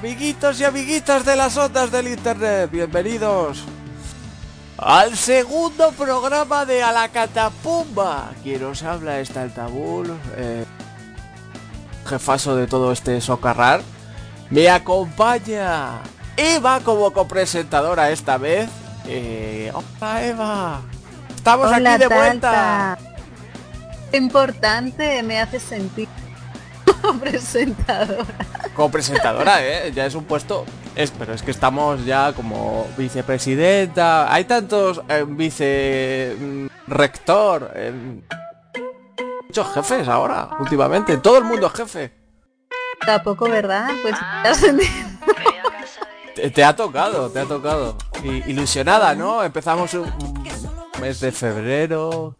amiguitos y amiguitas de las ondas del internet, bienvenidos al segundo programa de A la Catapumba. Quien os habla es Taltabul, eh, jefazo de todo este socarrar. Me acompaña Eva como copresentadora esta vez. Eh, hola Eva, estamos Hola, aquí de vuelta. Importante me hace sentir presentadora. Como presentadora, ¿eh? Ya es un puesto... Es, pero es que estamos ya como vicepresidenta. Hay tantos eh, vice... mm, rector. eh, muchos jefes ahora, últimamente. Todo el mundo es jefe. Tampoco, ¿verdad? Pues sentido. Te, te ha tocado, te ha tocado. Y- ilusionada, ¿no? Empezamos un un mes de febrero.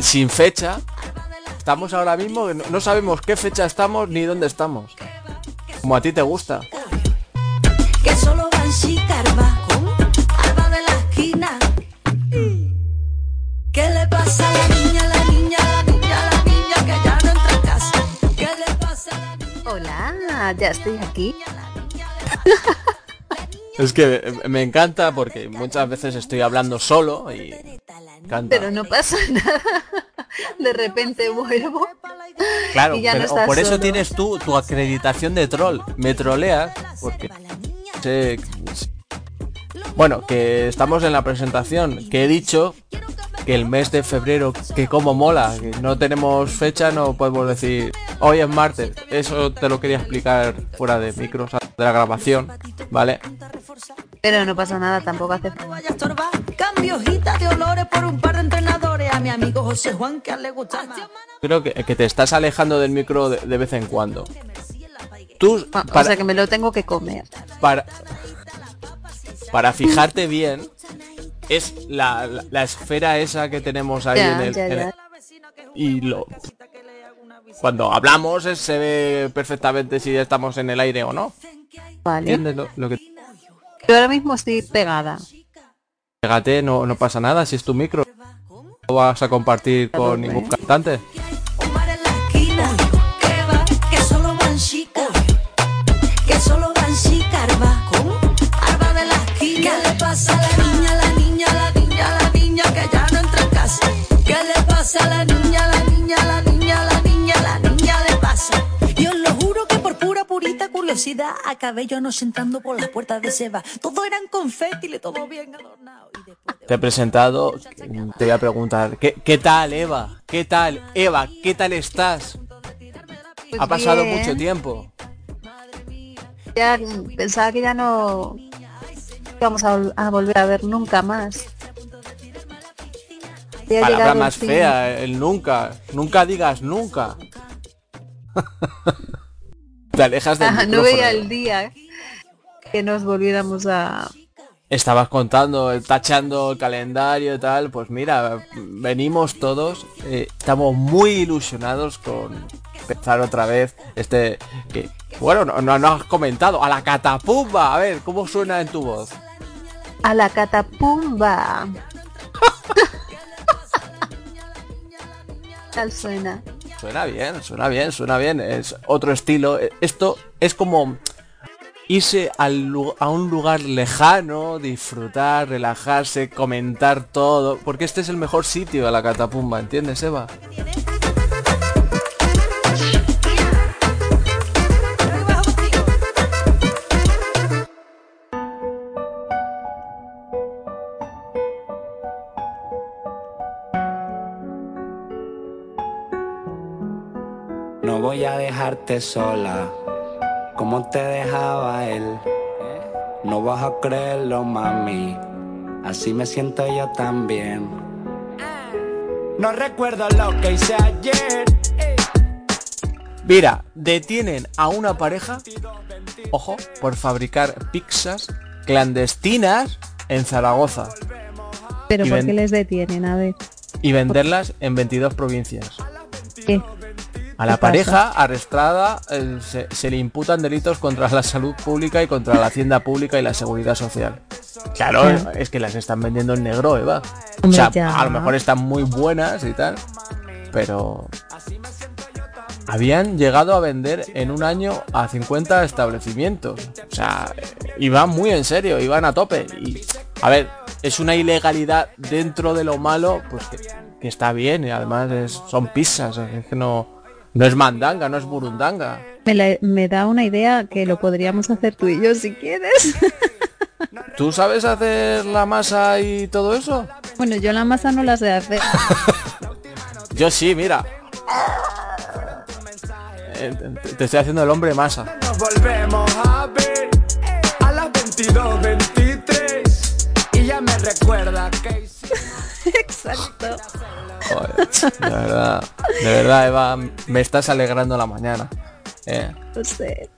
Sin fecha. Estamos ahora mismo, no, sabemos qué fecha estamos ni dónde estamos. Como a ti te gusta. que solo Alba de la esquina. ¿Qué le pasa a la niña, la niña, la niña, la niña que ya no entra en casa? ¿Qué le pasa a la niña? Hola, ya estoy aquí. Es que me encanta porque muchas veces estoy hablando solo y me encanta. Pero no pasa nada. De repente vuelvo. claro, y ya no pero estás por eso solo. tienes tú tu acreditación de troll. Me troleas porque sé- bueno, que estamos en la presentación, que he dicho que el mes de febrero, que como mola, que no tenemos fecha, no podemos decir hoy es martes. Eso te lo quería explicar fuera de micros de la grabación, ¿vale? Pero no pasa nada, tampoco hace mi amigo José Juan que a él le gusta. Creo que, que te estás alejando del micro de, de vez en cuando. Tú, O para, sea que me lo tengo que comer. para, para fijarte bien, es la, la, la esfera esa que tenemos ahí Ya, en el... ya, en ya. el- y lo, cuando hablamos se ve perfectamente si estamos en el aire o no. Vale. ¿Entiendes lo, lo que... Yo ahora mismo estoy pegada. Pégate, no, no pasa nada, si es tu micro. No vas a compartir con ningún cantante. Curiosidad acabé yo no sentando por las puertas de Seba. Todo eran confeti, todo bien adornado. Y después de Te he presentado, te voy a preguntar, ¿qué, qué tal Eva? ¿Qué tal Eva? ¿Qué tal estás? Pues ha pasado bien. mucho tiempo. Ya mm, pensaba que ya no íbamos a, vol- a volver a ver nunca más. Palabra más fin. fea, el nunca. Nunca digas nunca. Te alejas del Ah, no veía el día que nos volviéramos a... Estabas contando, tachando el calendario y tal. Pues mira, venimos todos. eh, estamos muy ilusionados con empezar otra vez este... Que, bueno, no, no, no has comentado. A la catapumba. A ver, ¿cómo suena en tu voz? A la catapumba. Tal suena. Suena bien, suena bien, suena bien. Es otro estilo. Esto es como irse a un lugar lejano, disfrutar, relajarse, comentar todo. Porque este es el mejor sitio a la catapumba, ¿entiendes, Eva? Dejarte sola, como te dejaba él. No vas a creerlo, mami. Así me siento yo también. No recuerdo lo que hice ayer. Mira, detienen a una pareja, ojo, por fabricar pizzas clandestinas en Zaragoza Pero ¿por qué les detienen? A ver. y venderlas en 22 provincias. ¿Qué? A la pareja arrestada eh, se, se le imputan delitos contra la salud pública y contra la hacienda pública y la seguridad social. Claro, es que las están vendiendo en negro, Eva. O sea, ya. a lo mejor están muy buenas y tal, pero habían llegado a vender en un año a 50 establecimientos. O sea, iban muy en serio, iban a tope. Y, a ver, es una ilegalidad dentro de lo malo, pues que, que está bien. Y además es- son pizzas, es que no, no es mandanga, no es burundanga. Me, la- me da una idea que lo podríamos hacer tú y yo si quieres. ¿Tú sabes hacer la masa y todo eso? bueno, yo la masa no la sé hacer. Yo sí, mira. Eh, te- estoy haciendo el hombre masa. Nos volvemos a ver a las 22.23 y ya me recuerda que Exacto. Joder, de verdad, de verdad, Eva, me estás alegrando la mañana. Eh, No sé.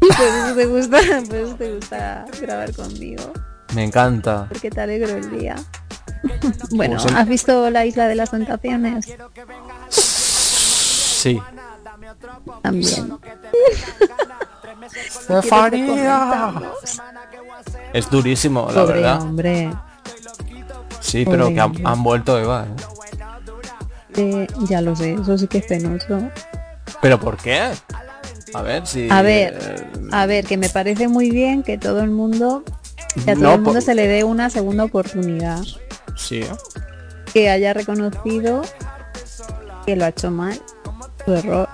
Por eso te gusta, por eso te gusta grabar conmigo. me encanta. Porque te alegro el día. bueno, Pues el- ¿has visto la isla de las tentaciones? Sí. También. Estefanía. Es durísimo, la Pobre verdad. hombre. Sí, pero Pobre que han, han vuelto Eva. ¿eh? Eh, ya lo sé, eso sí que es penoso. ¿Pero por qué? A ver si... A ver, eh, a ver, que me parece muy bien que todo el mundo, que a todo No, el mundo por- se le dé una segunda oportunidad. Sí. Que haya reconocido que lo ha hecho mal, su error.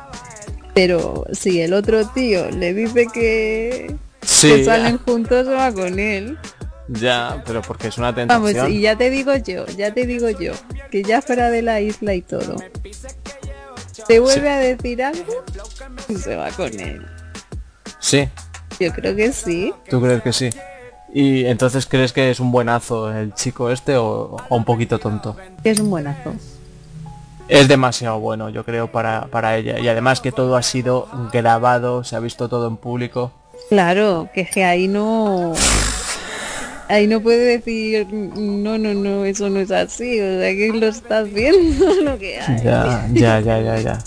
Pero si el otro tío le dice que, Sí, que salen juntos, va con él. ya, pero porque es una Vamos, tentación. y ya te digo yo, ya te digo yo, que ya fuera de la isla y todo, te vuelve a decir algo y se va con él. Sí, Yo creo que sí. ¿tú crees que sí? ¿Y entonces crees que es un buenazo el chico este o, o un poquito tonto? Es un buenazo. Es demasiado bueno, yo creo, para, para ella. Y además que todo ha sido grabado, se ha visto todo en público. Claro, que que ahí no... Ahí no puede decir, no, no, no, eso no es así, o sea, que lo estás viendo lo que hay. Ya, ya, ya, ya, ya.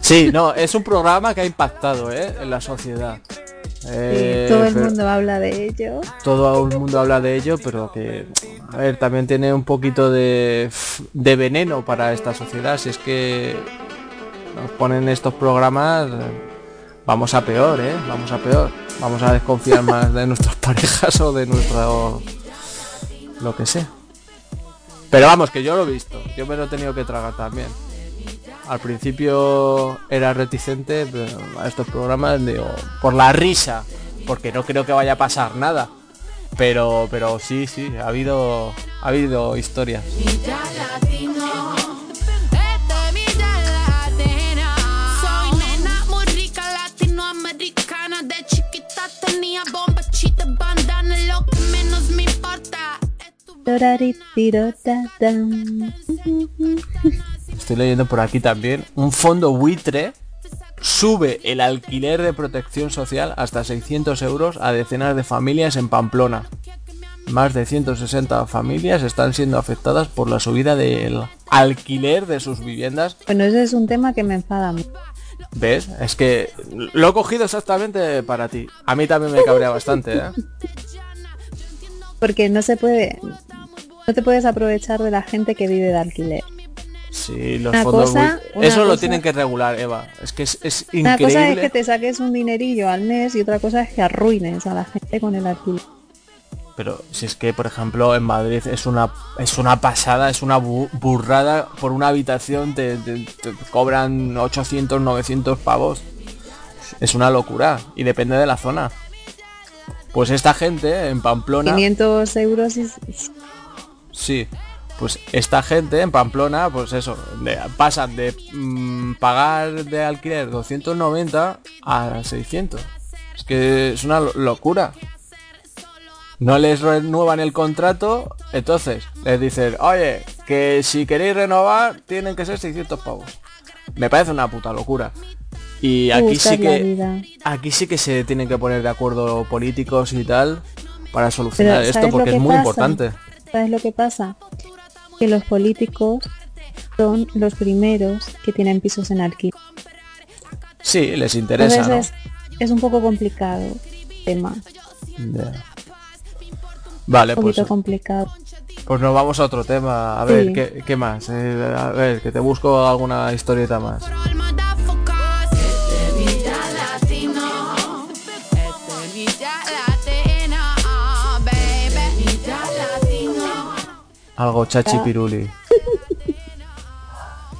Sí, no, es un programa que ha impactado, ¿eh? En la sociedad. Eh, todo el pero- mundo habla de ello. todo el mundo habla de ello, pero que, a ver, también tiene un poquito de, de veneno para esta sociedad. Si es que nos ponen estos programas, eh, vamos a peor, ¿eh? Vamos a peor. Vamos a desconfiar más de nuestras parejas o de nuestro... lo que sea. Pero vamos, que yo lo he visto. Yo me lo he tenido que tragar también. Al principio era reticente a estos programas, digo, por la risa, porque no creo que vaya a pasar nada. Pero, pero sí, sí, ha habido, ha habido historias. Estoy leyendo por aquí también. Un fondo buitre sube el alquiler de protección social hasta 600 euros a decenas de familias en Pamplona. Más de 160 familias están siendo afectadas por la subida del alquiler de sus viviendas. Bueno, ese es un tema que me enfada. ¿Ves? Es que lo he cogido exactamente para ti. A mí también me cabrea bastante, ¿eh? Porque no se puede... No te puedes aprovechar de la gente que vive de alquiler. Sí, los Una fondos cosa- Eso lo tienen que regular, Eva. Es que es, es Una increíble. cosa es que te saques un dinerillo al mes y otra cosa es que arruines a la gente con el alquiler. Pero si es que, por ejemplo, en Madrid es una es una pasada, es una bu- burrada por una habitación te, te- te cobran 800, 900 pavos. Es una locura y depende de la zona. Pues esta gente en Pamplona, 500 euros y... sí, pues esta gente en Pamplona, pues eso, de- pasan de mm, pagar de alquiler 290 a 600. Es que es una lo- locura. No les renuevan el contrato, entonces les dicen, oye, que si queréis renovar tienen que ser 600 pavos. Me parece una puta locura. Y aquí sí que aquí sí que se tienen que poner de acuerdo políticos y tal para solucionar Pero, esto ¿sabes lo porque es muy pasa? importante. ¿Sabes lo que pasa? Que los políticos son los primeros que tienen pisos en alquiler. Sí, les interesa, Entonces ¿no? es, es un poco complicado el tema. Ya. Vale, Un pues, poquito complicado. pues nos vamos a otro tema. A ver. ¿qué, qué más? Eh, a ver, que te busco alguna historieta más. Algo chachi piruli.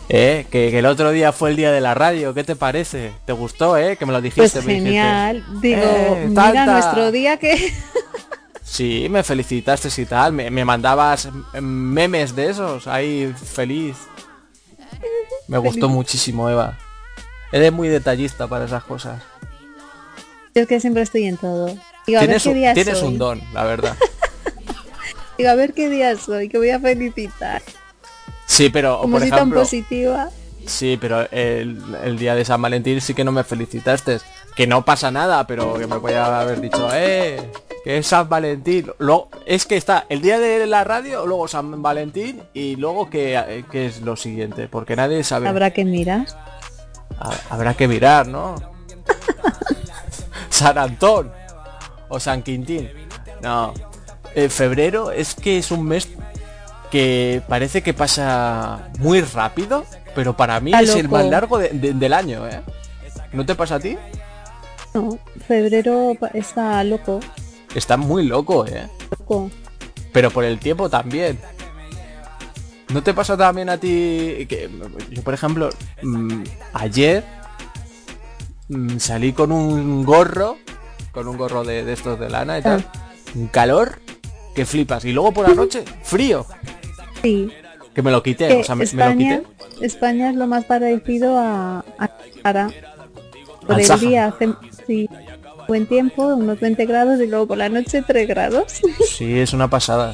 Eh, que, que el otro día fue el día de la radio, ¿qué te parece? ¿Te gustó, eh? Que me lo dijiste. Pues dijiste, genial. Digo, "Eh, mira tanta". nuestro día que... Sí, me felicitaste y tal, me, me mandabas memes de esos, ahí feliz. Me gustó muchísimo, Eva. Eres muy detallista para esas cosas. Yo es que siempre estoy en todo. Digo, Tienes, un, tienes un don, la verdad. Digo, a ver qué día soy, que voy a felicitar. Sí, pero Como por soy tan ejemplo, positiva. sí, pero el, el día de San Valentín sí que no me felicitaste. Que no pasa nada, pero que me voy a haber dicho, eh, que es San Valentín. Luego, es que está el día de la radio, luego San Valentín y luego que, que es lo siguiente, porque nadie sabe. Habrá que mirar. Ha- Habrá que mirar, ¿no? San Antón o San Quintín. No. Eh, febrero es que es un mes que parece que pasa muy rápido, pero para mí Está es el más largo de- de- del año, ¿eh? ¿No te pasa a ti? No, febrero está loco. Está muy loco, ¿eh? loco. Pero por el tiempo también. ¿No te pasa también a ti que yo, por ejemplo, mm, ayer mm, salí con un gorro, con un gorro de, de estos de lana y tal, un calor que flipas y luego por la noche frío, Sí. que me lo quité, o sea, me, me lo España, quité. España es lo más parecido a, a Sahara. Por Al el día hace sí, buen tiempo, unos 20 grados y luego por la noche 3 grados. Sí, es una pasada.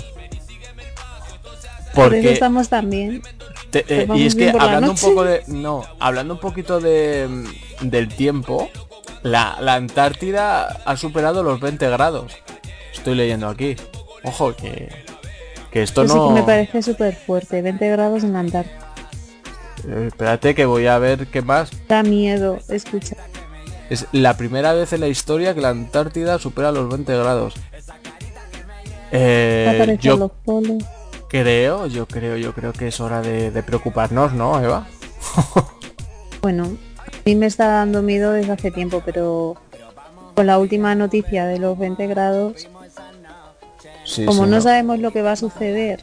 Por eso Porque estamos también. Te- eh, vamos y es que hablando un poco de. No, hablando un poquito de del tiempo, la, la Antártida ha superado los 20 grados. Estoy leyendo aquí. Ojo, que. Que esto sí no. que me parece súper fuerte. 20 grados en Antártida. Eh, espérate que voy a ver qué más. Da miedo escuchar. Es la primera vez en la historia que la Antártida supera los 20 grados. Eh, yo los polos. creo, yo creo, yo creo que es hora de, de preocuparnos, ¿no, Eva? Bueno, a mí me está dando miedo desde hace tiempo, pero con la última noticia de los 20 grados, Sí, como no sabemos lo que va a suceder,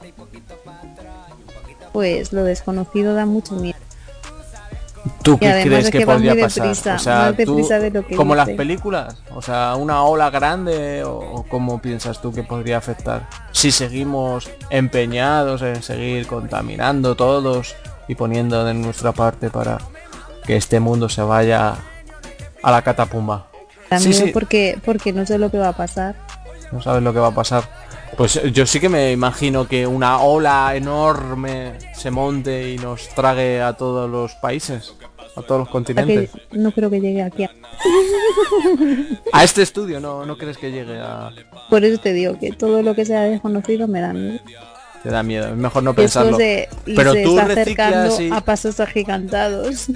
pues lo desconocido da mucho miedo. ¿Tú qué crees es que, podría pasar? deprisa, o sea, más tú, deprisa de lo que como las películas, o sea, una ola grande o, o cómo piensas tú que podría afectar si seguimos empeñados en seguir contaminando todos y poniendo de nuestra parte para que este mundo se vaya a la catapumba. Sí, sí. porque porque no sé lo que va a pasar. No sabes lo que va a pasar. Pues yo sí que me imagino que una ola enorme se monte y nos trague a todos los países, a todos los continentes. no creo que llegue aquí. a- A este estudio no, no crees que llegue a... Por eso te digo que todo lo que sea desconocido me da miedo. Te da miedo, es mejor no pensarlo. se, y Pero se tú está acercando reciclas y... a pasos agigantados.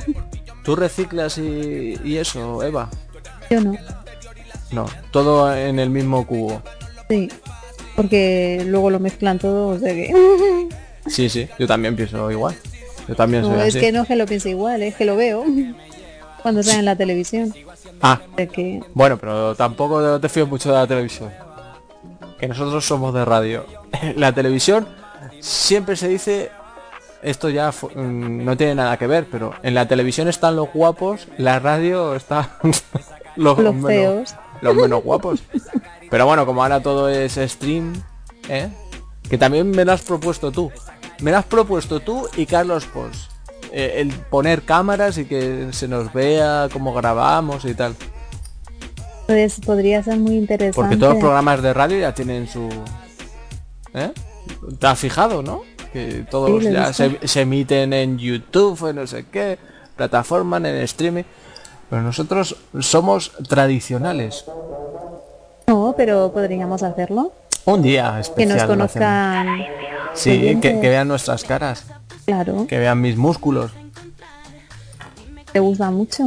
¿Tú reciclas y, y eso, Eva? Yo no. No, todo en el mismo cubo. Sí. Porque luego lo mezclan todo, o sea que... Sí, sí, yo también pienso igual. Yo también soy No, es así. que no es que lo piense igual, es que lo veo cuando sale en la televisión. Ah, O sea que bueno, pero tampoco te fío mucho de la televisión. Que nosotros somos de radio. La televisión siempre se dice... Esto ya mm, no tiene nada que ver, pero en la televisión están los guapos, la radio está los, los feos. Los menos guapos. Pero bueno, como ahora todo es stream, ¿eh? Que también me lo has propuesto tú. Me lo has propuesto tú y Carlos Pons. Eh, el poner cámaras y que se nos vea cómo grabamos y tal. Pues podría ser muy interesante. Porque todos los programas de radio ya tienen su... ¿Eh? ¿Te has fijado, no? Que todos Sí, ya se emiten en YouTube, en no sé qué, plataforma, en streaming. Pero nosotros somos tradicionales. No, pero podríamos hacerlo. Un día Que especial. nos lo hacemos. conozcan. Sí, que, que vean nuestras caras, Claro, que vean mis músculos. te gusta mucho.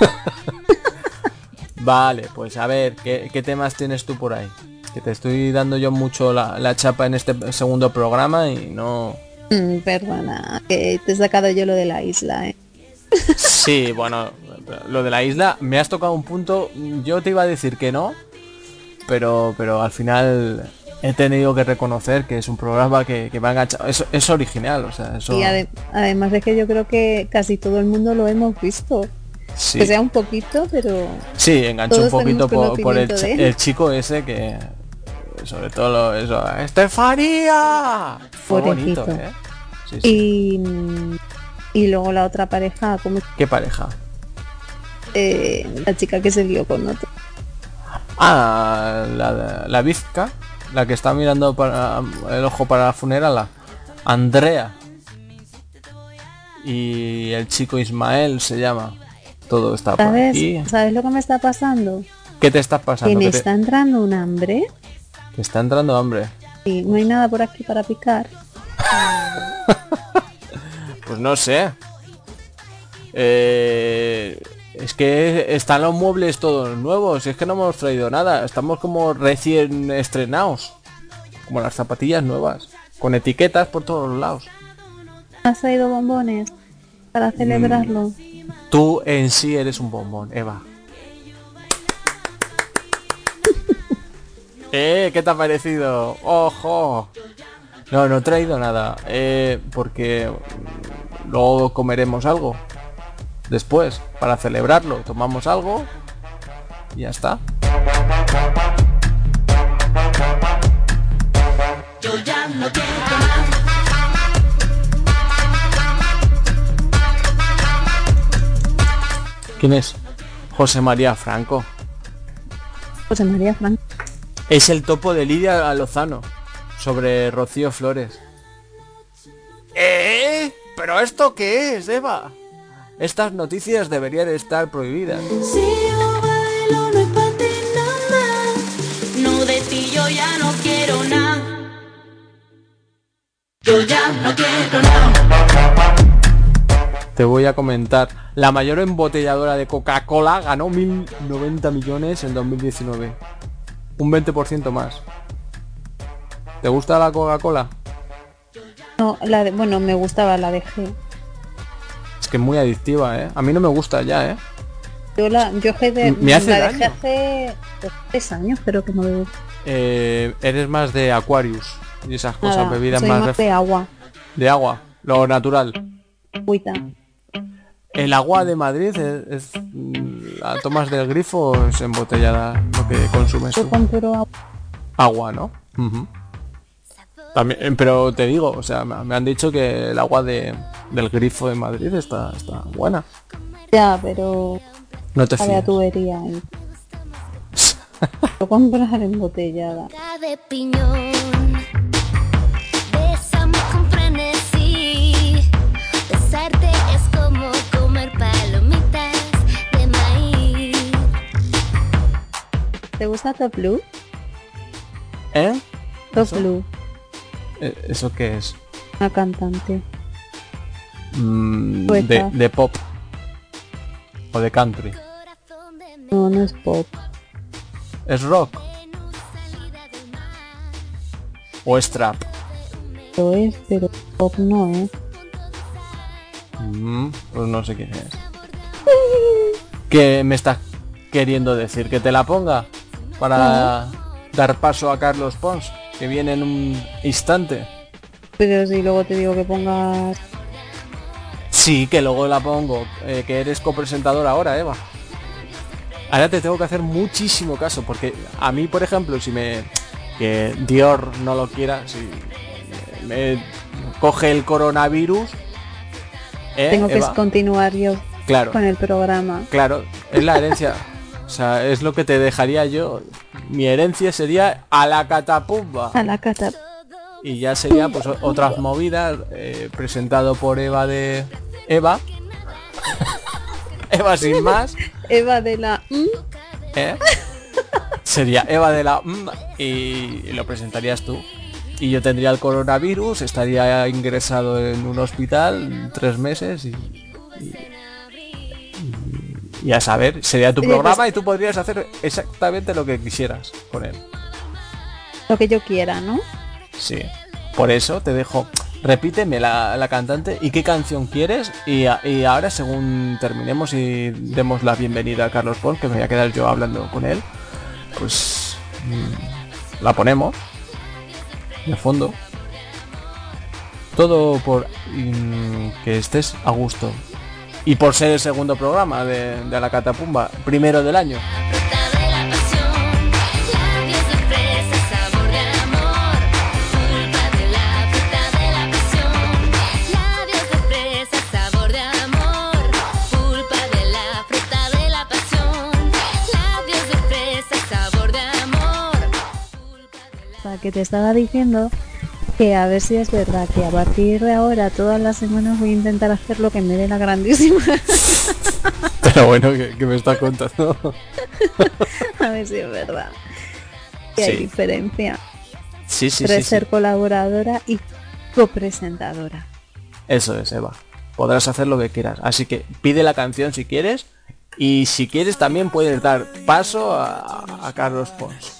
Vale, pues a ver, ¿qué, qué temas tienes tú por ahí? Que te estoy dando yo mucho la, la chapa en este segundo programa y no... Mm, perdona, que te he sacado yo lo de la isla, ¿eh? Sí, bueno, lo de la isla, me has tocado un punto, yo te iba a decir que no, pero, pero al final he tenido que reconocer que es un programa que, que me ha enganchado. Es, es original, o sea, eso... Y ade- además de que yo creo que casi todo el mundo lo hemos visto. sí. Que sea un poquito, pero Sí, enganchó un poquito por, por el, chico ese que... Sobre todo lo- eso... ¡Estefanía! Fue bonito. ¿eh? Sí, sí. y y luego la otra pareja, como ¿Qué pareja? Eh, la chica que se lió con otro. Ah, la, la Vizca, la que está mirando para el ojo para la funerala. Andrea. Y el chico Ismael se llama. Todo está por ¿Sabes? aquí. ¿Sabes lo que me está pasando? ¿Qué te estás Que pasando? me ¿Qué te- está entrando un hambre te está entrando hambre. y no hay nada por aquí para picar. Pues no sé. Eh, es que están los muebles todos nuevos. Es que no hemos traído nada. Estamos como recién estrenados. Como las zapatillas nuevas. Con etiquetas por todos los lados. ¿Has traído bombones para celebrarlo? Tú en sí eres un bombón, Eva. eh, ¿qué te ha parecido? ¡Ojo! No, no he traído nada. Eh, porque mm, luego comeremos algo. Después, para celebrarlo, tomamos algo. Y ya está. Yo ya no quiero más. ¿Quién es? José María Franco. José María Franco. Es el topo de Lidia Lozano sobre Rocío Flores. ¿Eh? ¿Pero esto qué es, Eva? Estas noticias deberían estar prohibidas. Si yo bailo no es pa' ti nada más. No de ti yo ya no quiero nada. Yo ya no quiero nada. Te voy a comentar. La mayor embotelladora de Coca-Cola ganó 1090 millones en 2019. Un 20% más. ¿Te gusta la Coca-Cola? No, la de, bueno, me gustaba la de G. Es que es muy adictiva, ¿eh? A mí no me gusta ya, ¿eh? Yo la, yo de, Me hace la dejé hace pues, tres años, pero que no bebo Eh, eres más de Aquarius y esas cosas, nada. bebidas Soy más, más de agua, de agua, lo natural. agüita. El agua de Madrid es, es, la tomas del grifo o es embotellada lo que consumes Yo tú. agua. Agua, ¿no? Ujú. También, eh, pero te digo, o sea, me han dicho que el agua de, del grifo de Madrid está, está buena. Ya, pero No te fías. tubería. Y... Lo comprar embotellada. de piñón. Besame con frenesí. Besarte es como comer palomitas de maíz. ¿Te gusta Top Blue? ¿Eh? Top. Blue, Eh, ¿Eso qué es? una cantante. Mm, de, de pop. O de country. No, no es pop. ¿Es rock? ¿O es trap? Lo es, pero pop no, ¿eh? Mm, pues no sé quién es. ¿Qué me estás queriendo decir? ¿Que te la ponga? Para dar paso a Carlos Pons, que viene en un instante. Pero si luego te digo que pongas... Sí, que luego la pongo. eh, que eres copresentador ahora, Eva. Ahora te tengo que hacer muchísimo caso, porque a mí, por ejemplo, si me... Que Dior no lo quiera, si me coge el coronavirus... ¿eh, Tengo que Eva? continuar yo Claro. con el programa. Claro, es la herencia. O sea, es lo que te dejaría yo. Mi herencia sería a la catapumba. A la cata. Y ya sería pues otras movidas eh, presentado por Eva de Eva. Eva sin más. Eva de la... ¿eh? Sería Eva de la y, y lo presentarías tú. Y yo tendría el coronavirus, estaría ingresado en un hospital tres meses y, y- y a saber, sería tu programa y tú podrías hacer exactamente lo que quisieras con él. Lo que yo quiera, ¿no? Sí. Por eso te dejo. Repíteme la, la cantante y qué canción quieres. Y, a- y ahora, según terminemos y demos la bienvenida a Carlos Pons, que me voy a quedar yo hablando con él, pues mm, la ponemos. de fondo. Todo por mm, que estés a gusto. Y por ser el segundo programa de, de la Catapumba, primero del año. Que te estaba diciendo que a ver si es verdad que a partir de ahora todas las semanas voy a intentar hacer lo que me dé la grandísima. Pero bueno, que, me está contando. a ver si es verdad. Que hay diferencia Sí, sí, entre sí, sí. ser colaboradora y copresentadora. Eso es, Eva. Podrás hacer lo que quieras. Así que pide la canción si quieres. Y si quieres también puedes dar paso a, a Carlos Pons.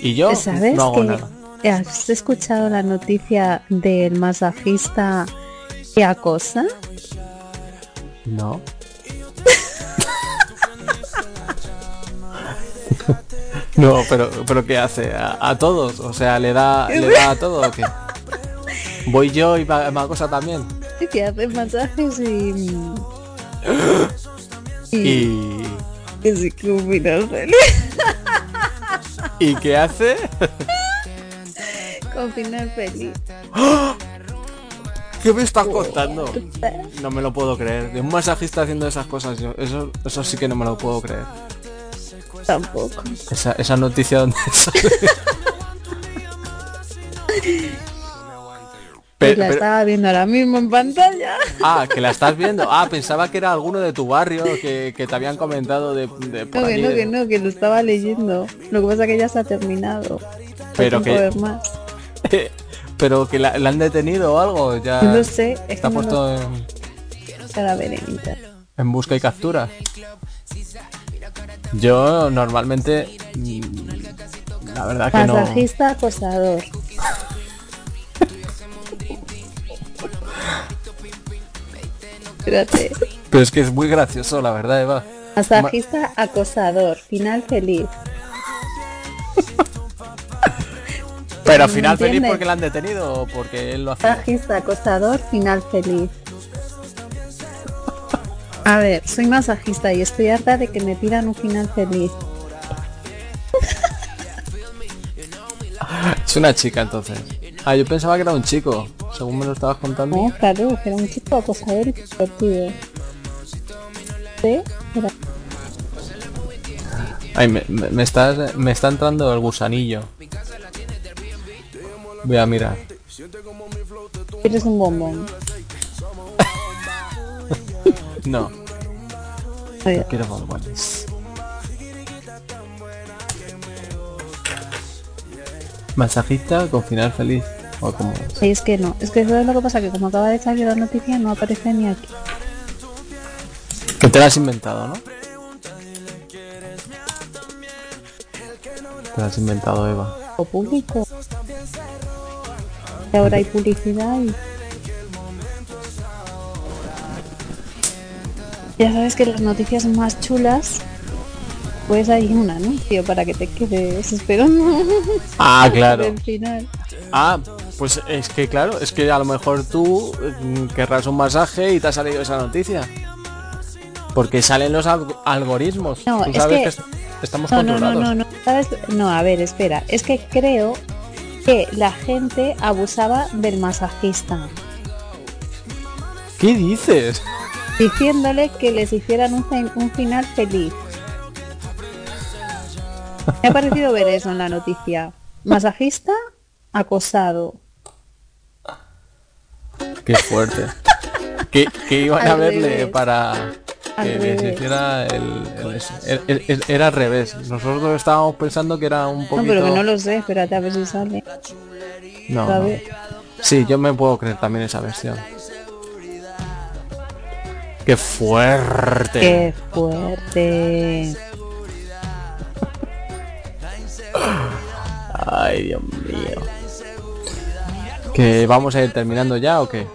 Y yo ¿Sabes no hago que nada. Has escuchado la noticia del masajista que acosa? No. no, pero, pero ¿qué hace? ¿A, a todos? O sea, ¿le da, ¿le da a todo o qué? Voy yo y me, acosa también. Que hace masajes y... y... Y... ¿Y qué hace? Con final feliz. ¿Qué me estás contando? No me lo puedo creer. De un masajista haciendo esas cosas, yo, eso, eso sí que no me lo puedo creer. Tampoco. Esa, esa noticia donde sale. Pues la pero- estaba viendo ahora mismo en pantalla. ah, que la estás viendo. Ah, pensaba que era alguno de tu barrio que, que te habían comentado de, de por No, que allí no, de- que no, que lo estaba leyendo. Lo que pasa es que ya se ha terminado. Pero que- que ver más. Pero que la, la han detenido o algo. Ya No sé, es Está no puesto lo- en, en busca y captura. Yo normalmente. mm, La verdad que no. Masajista acosador. Espérate. Pero es que es muy gracioso, la verdad, Eva. Masajista acosador. Final feliz. Pero ¿Me final feliz porque la han detenido o porque él lo hacía. Masajista acosador. Final feliz. A ver, soy masajista y estoy harta de que me pidan un final feliz. Es una chica entonces. Ah, yo pensaba que era un chico, según me lo estabas contando. No, claro, era un chico acosador y divertido. ¿Sí? Era- Ay, me, me, me estás, me está entrando el gusanillo. Voy a mirar. Eres un bombón. No, quiero bombones. Masajista con final feliz. O como... Es que no, es que eso es lo que pasa, que como acaba de salir la noticia no aparece ni aquí. Que te la has inventado, ¿no? Te la has inventado, Eva. O público. Ahora hay publicidad y... Ya sabes que las noticias más chulas, pues hay un anuncio para que te quedes esperando Ah, claro. el final. Ah, pues es que claro, es que a lo mejor tú mm, querrás un masaje y te ha salido esa noticia. Porque salen los alg- algoritmos. No, Tú es sabes que- que, est- estamos No, no, no, controlados. no, no, ¿sabes? No, a ver, espera. Es que creo que la gente abusaba del masajista, ¿Qué dices? diciéndole que les hicieran un, fin- un final feliz. Me ha parecido ver eso en la noticia. Masajista acosado. Qué fuerte. que, que iban a verle revés. para que revés. hiciera el, el- el- el- el- era al revés. Nosotros estábamos pensando que era un No, poquito. pero que no lo sé, espérate a ver si sale. No, no. Sí, yo me puedo creer también esa versión. Qué fuerte. Qué fuerte. Ay, Dios mío. ¿Que vamos a ir terminando ya o qué?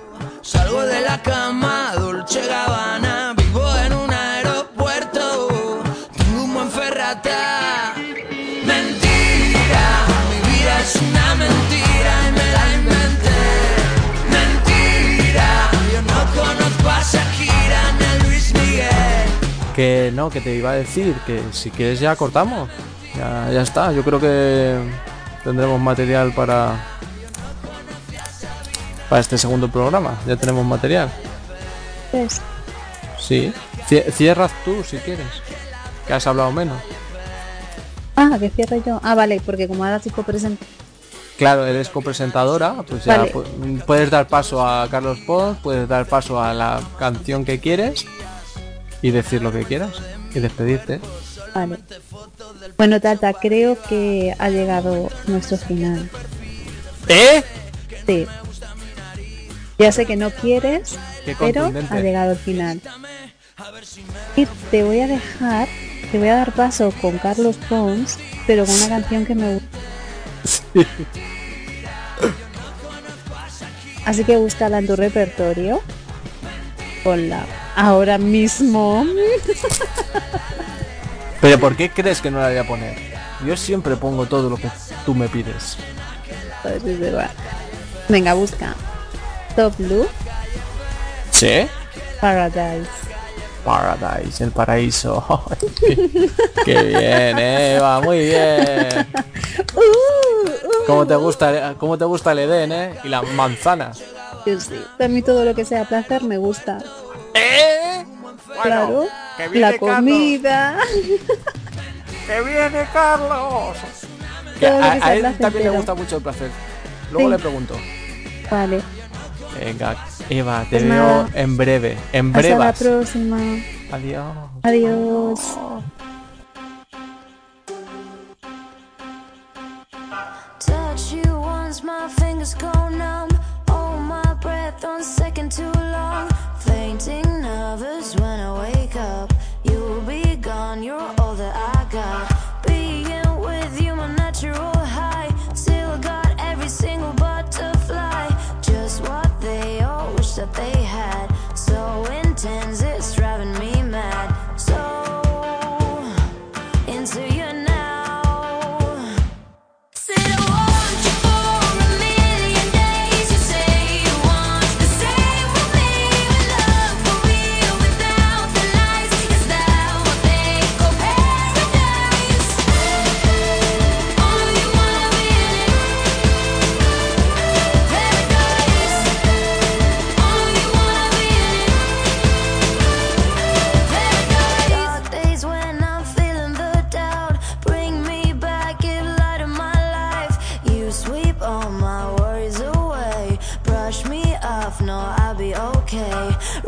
Salgo de la cama, Dolce Gabbana, Que no, que te iba a decir que si quieres ya cortamos. Ya, ya está. Yo creo que tendremos material para para este segundo programa. Ya tenemos material. Pues, Sí. Cie- Cierras tú si quieres. Que has hablado menos. ah, que cierre yo. Ah, vale, porque como ahora tipo presenta. Claro, eres copresentadora, pues ya Vale. puedes dar paso a Carlos Pons, puedes dar paso a la canción que quieres y decir lo que quieras y despedirte. Vale. Bueno, Tata, creo que ha llegado nuestro final. ¿Eh? Sí. Ya sé que no quieres, Qué pero ha llegado el final. Y te voy a dejar, te voy a dar paso con Carlos Pons, pero con una canción que me gusta. Así que búscala en tu repertorio. Ponla ahora mismo. Pero ¿por qué crees que no la voy a poner? Yo siempre pongo todo lo que tú me pides. Va. Venga, busca. Top Blue ¿Sí? Paradise. Paradise, el paraíso. qué bien, Eva, muy bien. ¿Cómo te gusta, cómo te gusta el Edén, eh? Y las manzanas. Sí. A mí todo lo que sea placer me gusta. ¿Eh? claro. que viene La comida. ¡Que viene Carlos! Que a, él también le gusta mucho el placer. Luego Sí. le pregunto. Vale. Venga, Eva, te Pues veo nada. en breve. En Hasta la brevas. próxima. Adiós. Adiós.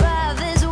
above is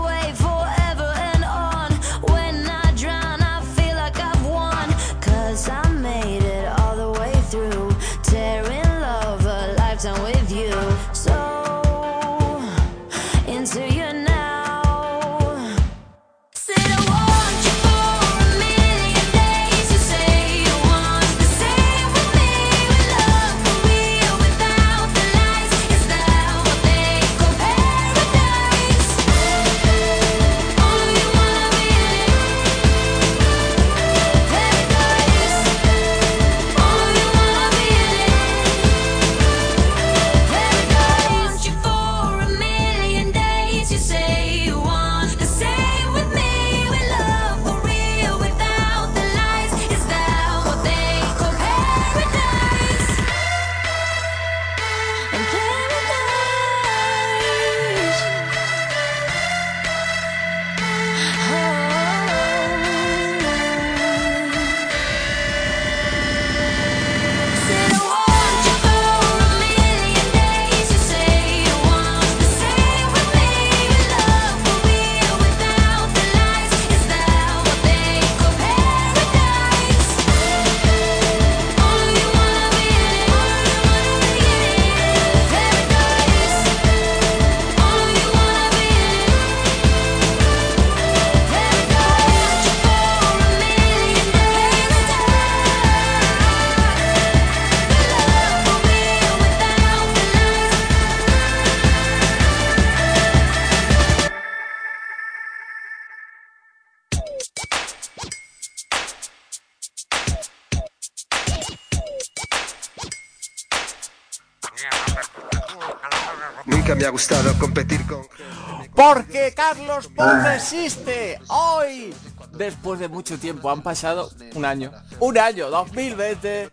Porque Carlos Pons existe hoy después de mucho tiempo. Han pasado un año. Un año, 2020.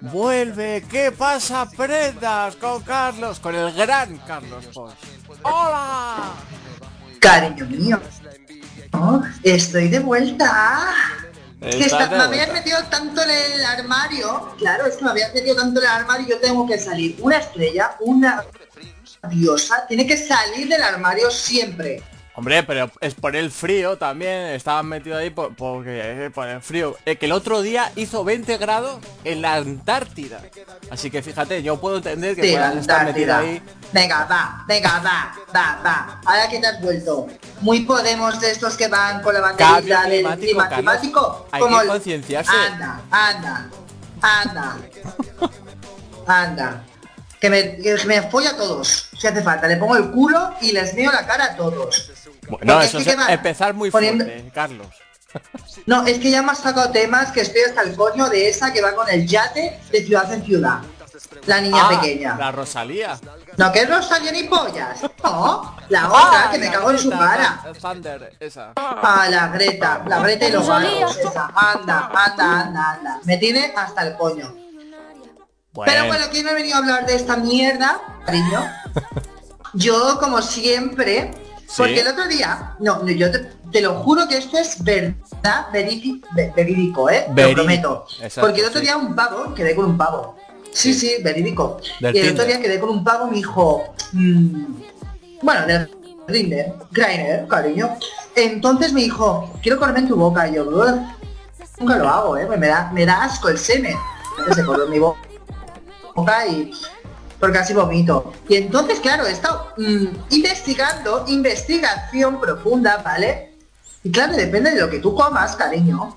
Vuelve. ¿Qué pasa, prendas? Con Carlos, con el gran Carlos Poch. ¡Hola! Cariño mío. Oh, estoy de vuelta. Que está- me habías metido tanto en el armario. Claro, es que me habías metido tanto en el armario. Yo tengo que salir. Una estrella, una diosa, tiene que salir del armario siempre. Hombre, pero es por el frío también. Estaban metido ahí por, porque, por el frío. Eh, que el otro día hizo 20 grados en la Antártida. Así que fíjate, yo puedo entender que Sí, puedas estar metido ahí. Venga, va, venga, va, va, va. Ahora que te has vuelto. Muy podemos de estos que van con la Cambio banderita del climático, clima climático. Hay como que concienciarse. Anda, anda, anda. Anda. Que me, que me folla a todos, si hace falta. Le pongo el culo y les meo la cara a todos. Bueno, Porque eso es que empezar muy poniendo- fuerte, Carlos. No, es que ya me has sacado temas que estoy hasta el coño de esa que va con el yate de ciudad en ciudad. La niña Ah, pequeña. La Rosalía. No, que es Rosalía ni pollas. No, la otra, que me cago en su cara. Thunder, esa. Ah, la Greta, la Greta y los gatos, esa. Anda, anda, anda, anda. Me tiene hasta el coño. Pero bueno, ¿quién me ha venido a hablar de esta mierda, cariño? Yo, como siempre, porque el otro día, no, no, yo te, te lo juro que esto es verdad, verídico, ve- verídico, ¿eh? Te lo prometo. exacto, porque el otro sí. día un pavo, quedé con un pavo. Sí, sí, verídico. Del y el otro día quedé con un pavo, me dijo, mm, bueno, del Grindr, Grindr, cariño. Entonces me dijo, quiero comerme en tu boca. Y yo, "Ugh, nunca lo hago, ¿eh? Me da, me da asco el semen. Entonces se en mi bo- boca y porque casi vomito. Y entonces, claro, he estado mm, investigando, investigación profunda, ¿vale? Y claro, depende de lo que tú comas, cariño.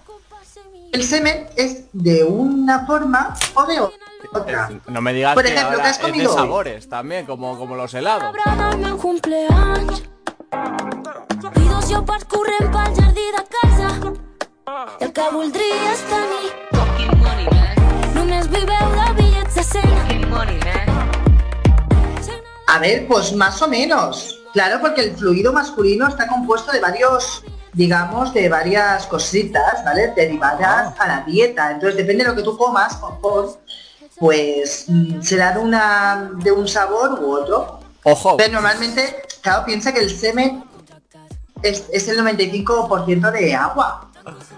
El semen es de una forma o de otra. No me digas Por que ejemplo, ahora ¿qué has es de comido hoy? sabores también, como, como los helados. Brother, meu cumpleaños. Pido per corrent pel jardí de casa. I el que voldria és tenir només vull veure bitllets de 100. A ver, pues más o menos. Claro, porque el fluido masculino está compuesto de varios, digamos, de varias cositas, ¿vale? Derivadas a la dieta. Entonces depende de lo que tú comas, por pues mm, será de una de un sabor u otro. Ojo. Pero normalmente, claro, piensa que el semen es, es el 95% de agua.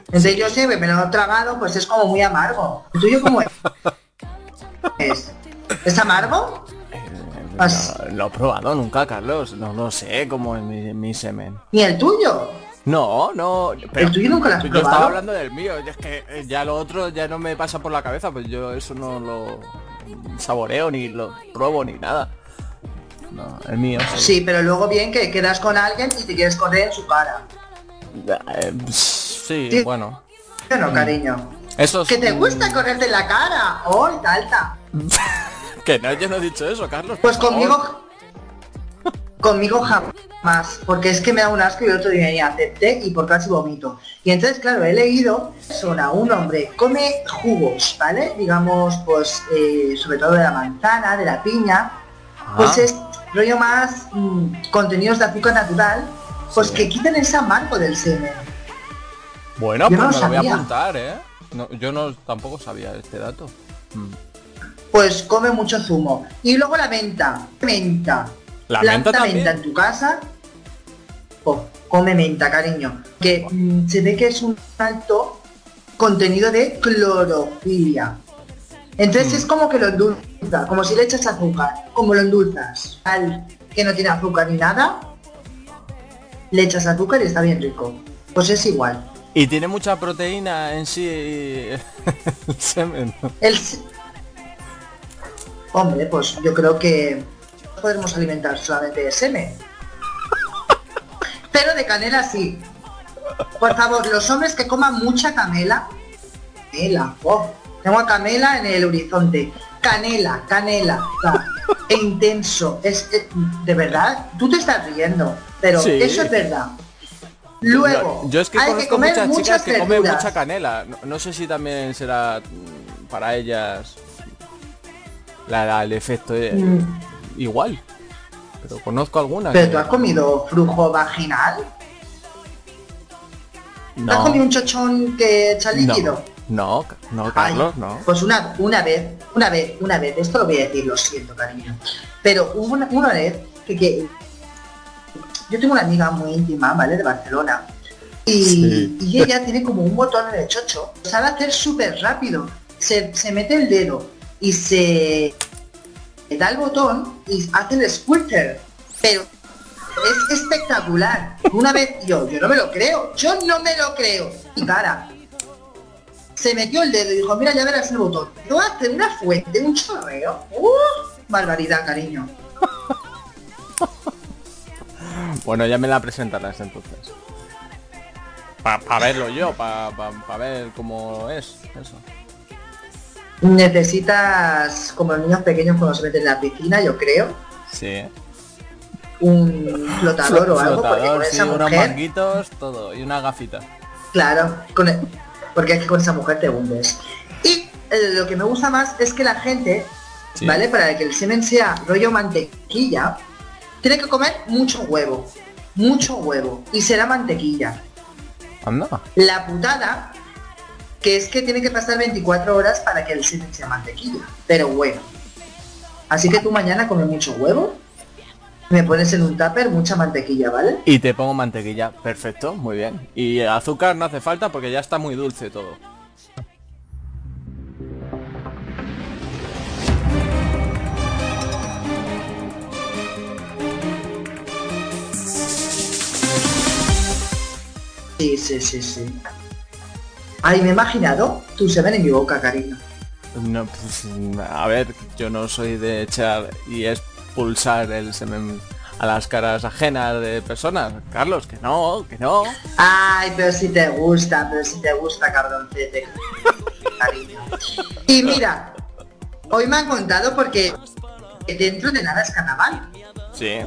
Entonces yo sé, me lo he tragado, pues es como muy amargo. ¿El tuyo cómo es? ¿Es, ¿Es amargo? As- No, lo he probado nunca, Carlos. No lo sé cómo es mi, mi semen. ¿Ni el tuyo? No, no. Pero ¿El tuyo nunca lo has yo probado? estaba hablando del mío. Es que eh, ya lo otro ya no me pasa por la cabeza. Pues yo eso no lo saboreo ni lo pruebo ni nada. No, el mío sí. Sí, pero luego bien que quedas con alguien y te quieres correr en su cara. Eh, sí, Sí. bueno. No, cariño. Eso es Que te gusta correrte en la cara. ¡Oh, talta! Que no, yo no he dicho eso, Carlos. Pues conmigo... Conmigo jamás. Porque es que me da un asco y el otro día ni acepté y por casi vomito. Y entonces, claro, he leído... Persona, un hombre, come jugos, ¿vale? Digamos, pues, eh, sobre todo de la manzana, de la piña. Pues Ah. es rollo más mm, contenidos de azúcar natural. Pues Sí. que quiten ese amargo del semen. Bueno, Yo pues no me lo voy a sabía. apuntar, ¿eh? No, yo no tampoco sabía este dato. Mm. Pues come mucho zumo. Y luego la menta. Menta. ¿La Planta menta también? en tu casa. Pues come menta, cariño. Que mm, se ve que es un alto contenido de clorofilia. Entonces Mm. es como que lo endulza, como si le echas azúcar, como lo endulzas. Al que no tiene azúcar ni nada, le echas azúcar y está bien rico. Pues es igual. Y tiene mucha proteína en sí el semen. El... Hombre, pues yo creo que podremos alimentar solamente de semen. Pero de canela sí. Por favor, los hombres que coman mucha canela. Canela, oh, tengo a canela en el horizonte. Canela, canela. E intenso. Es, eh, de verdad, tú te estás riendo. Pero Sí. eso es verdad. Luego, yo es que hay conozco comer muchas chicas muchas que comen mucha canela. No, no sé si también será para ellas la, la- el efecto Mm. igual. Pero conozco algunas. Pero que- tú has comido flujo vaginal. ¿No has comido un chochón que echa líquido? No, no, no, Ay, Carlos, no. Pues una, una vez, una vez, una vez, esto lo voy a decir, lo siento, cariño. Pero hubo una, una vez que, que- yo tengo una amiga muy íntima, ¿vale? De Barcelona. Y, Sí. y ella tiene como un botón en el chocho. Sabe hacer súper rápido. Se, se mete el dedo y se da el botón y hace el squirter. Pero es espectacular. Una vez yo, yo no me lo creo, yo no me lo creo. Y cara, se metió el dedo y dijo, mira, ya verás el botón. Lo hace una fuente, un chorreo. ¡Uh! Barbaridad, cariño. Bueno, ya me la presentarás entonces. Para verlo yo, para ver cómo es eso. Necesitas, como los niños pequeños cuando se meten en la piscina, yo creo, Sí. un flotador o algo, porque con Flotador, sí, esa unos mujer, manguitos, todo, y una gafita. claro, con el- porque es que con esa mujer te hundes. Y eh, lo que me gusta más es que la gente, Sí. ¿vale? Para que el semen sea rollo mantequilla, tiene que comer mucho huevo, mucho huevo, y será mantequilla. Anda. La putada, que es que tiene que pasar 24 horas para que el semen sea mantequilla. Pero bueno. Así que tú mañana comes mucho huevo. Me pones en un tupper mucha mantequilla, ¿vale? Y te pongo mantequilla, perfecto, muy bien. Y azúcar no hace falta porque ya está muy dulce todo. Sí, sí, sí, sí. Ay, me he imaginado tu semen en mi boca, cariño. No, pues, a ver, yo no soy de echar y expulsar el semen a las caras ajenas de personas. Carlos, que no, que no. Ay, pero si te gusta, pero si te gusta, cabroncete. Cariño. Y mira, hoy me han contado porque dentro de nada es carnaval. Sí.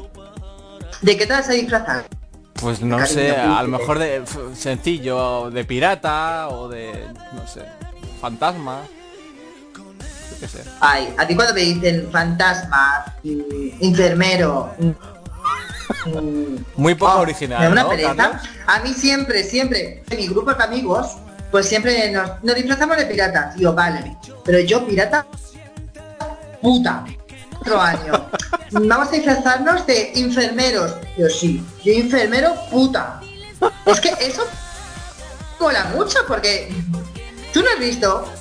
¿De qué te vas a disfrazar? Pues no sé, a lo mejor de sencillo, de pirata o de, no sé, fantasma. Qué sé. Ay, a ti cuando me dicen fantasma, mm, enfermero, mm, mm, Muy poco oh, original, una ¿no, pereza. A mí siempre, siempre, en mi grupo de amigos, pues siempre nos, nos disfrazamos de piratas. Digo, vale, pero yo pirata, puta, otro año. Vamos a disfrazarnos de enfermeros. Yo sí, yo enfermero, puta. Es que eso mola mucho porque tú no has visto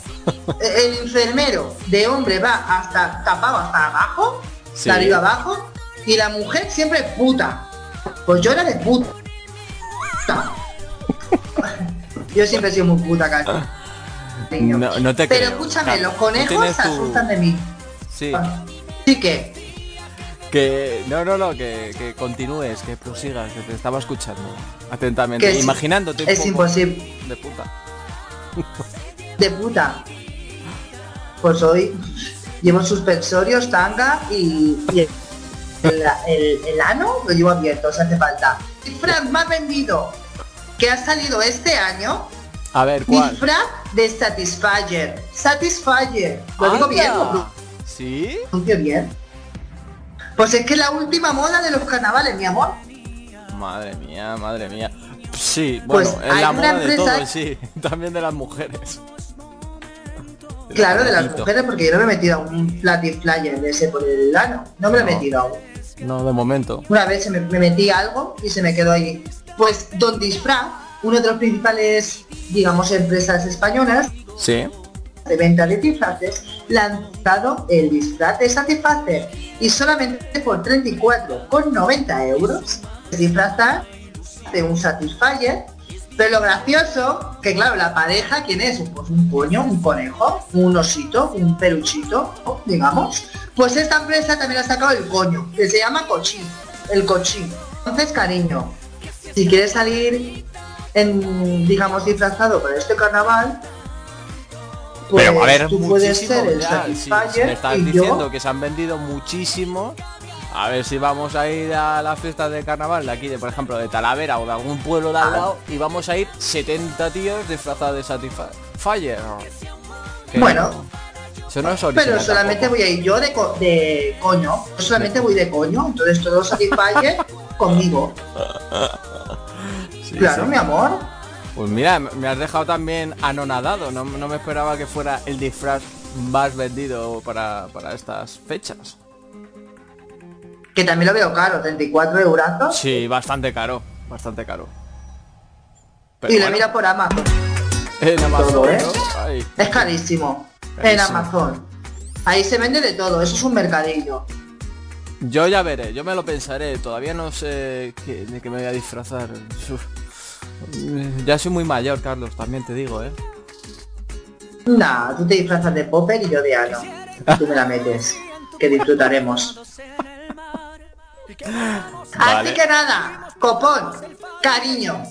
el enfermero de hombre va hasta tapado hasta abajo, Sí. de arriba abajo, y la mujer siempre puta. Pues yo era de puta. Yo siempre he sido muy puta, cariño. No, no te Pero creo. escúchame, sea, los conejos se tu- asustan de mí. Sí, Que, que no, no, no, que, que continúes, que prosigas, que te estaba escuchando atentamente, Que es- imaginándote un es poco imposible. de puta. de puta. Pues hoy llevo suspensorios, tanga y, y el, el- el ano lo llevo abierto, si hace falta. Disfraz más vendido que ha salido este año, A ver, ¿cuál? disfraz de Satisfyer. Satisfyer. Lo digo bien, ¿Sí? pronuncio bien. Pues es que la última moda de los carnavales, mi amor. Madre mía, madre mía. Sí, bueno, Pues es la moda de empresa- todo, sí. También de las mujeres. Claro, de las mujeres, porque yo no me he metido a un Flyer de ese por el ano. No me lo he No. metido aún. No, de momento. Una vez se me, me metí algo y se me quedó ahí. Pues Don Disfraz, uno de los principales, digamos, empresas españolas Sí. De venta de disfraces, lanzado el disfraz de Satisfacer y solamente por 34,90 euros se disfraza de un Satisfyer. Pero lo gracioso, que claro, la pareja, ¿quién es? Pues un coño, un conejo, un osito, un peluchito, digamos. Pues esta empresa también ha sacado el coño, que se llama cochín, el cochín. Entonces, cariño, si quieres salir en, digamos, disfrazado para este carnaval, pues Pero a ver, tú puedes muchísimo ser el ya. Si, me estás y diciendo yo, que se han vendido muchísimo, a ver si vamos a ir a la fiesta de carnaval de aquí, de por ejemplo, de Talavera o de algún pueblo de al lado, y vamos a ir 70 tíos disfrazados de Satisfyer. Bueno. Eso no es pero solamente tampoco. voy a ir yo de, co- de coño, yo solamente voy de coño, entonces todos Satisfyer conmigo. Sí, Claro, sí. mi amor. Pues mira, me has dejado también anonadado. No, no me esperaba que fuera el disfraz más vendido para, para estas fechas. Que también lo veo caro, 34 euros. Sí, bastante caro. Bastante caro. Pero y lo bueno, mira por Amazon. en Amazon, todo, ¿eh? ¿no? Ay, Es carísimo. En. Amazon. Ahí se vende de todo, eso es un mercadillo. Yo ya veré, yo me lo pensaré. Todavía no sé qué- de qué me voy a disfrazar. Uf. Ya soy muy mayor, Carlos, también te digo, ¿eh? Nah, tú te disfrazas de Popper y yo de Ano. Tú me la metes. Que disfrutaremos. Vale. Así que nada, copón, cariño.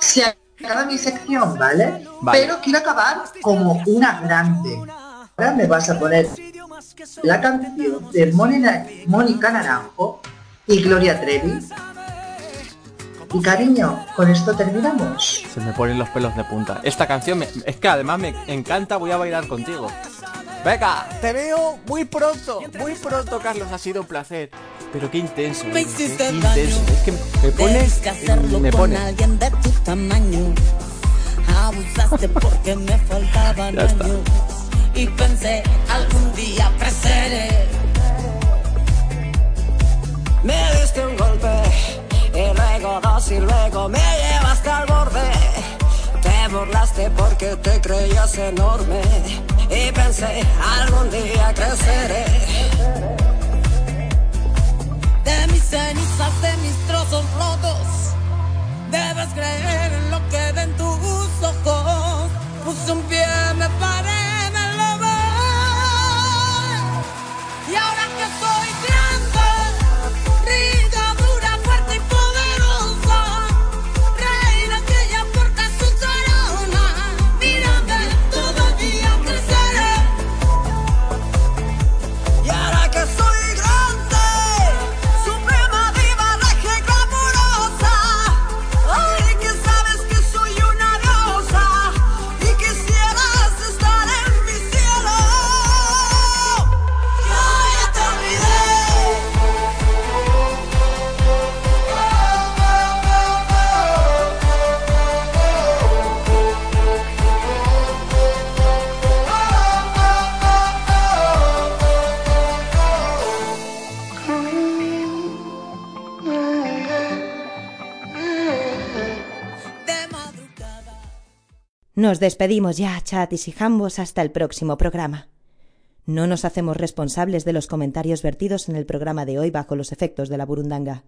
Se acaba mi sección, ¿vale? Vale. Pero quiero acabar como una grande. Ahora me vas a poner la canción de Mónica Naranjo y Gloria Trevi. Y cariño, con esto terminamos. Se me ponen los pelos de punta. Esta canción me- es que además me encanta, voy a bailar contigo. Venga, te veo muy pronto, muy pronto, Carlos, ha sido un placer. Pero qué intenso, Me ¿eh? hiciste qué daño. intenso. Es que me pone, Debiste hacerlo me con pone. alguien de tu tamaño. Abusaste porque me faltaban años. Y pensé, algún día creceré. Me diste un golpe y luego dos y luego me llevaste al borde. Te burlaste porque te creías enorme y pensé algún día creceré. De mis cenizas, de mis trozos rotos. Debes creer en lo que ven tus ojos. Puse un pie, me paré, Nos despedimos ya, chatis y jambos, hasta el próximo programa. No nos hacemos responsables de los comentarios vertidos en el programa de hoy bajo los efectos de la burundanga.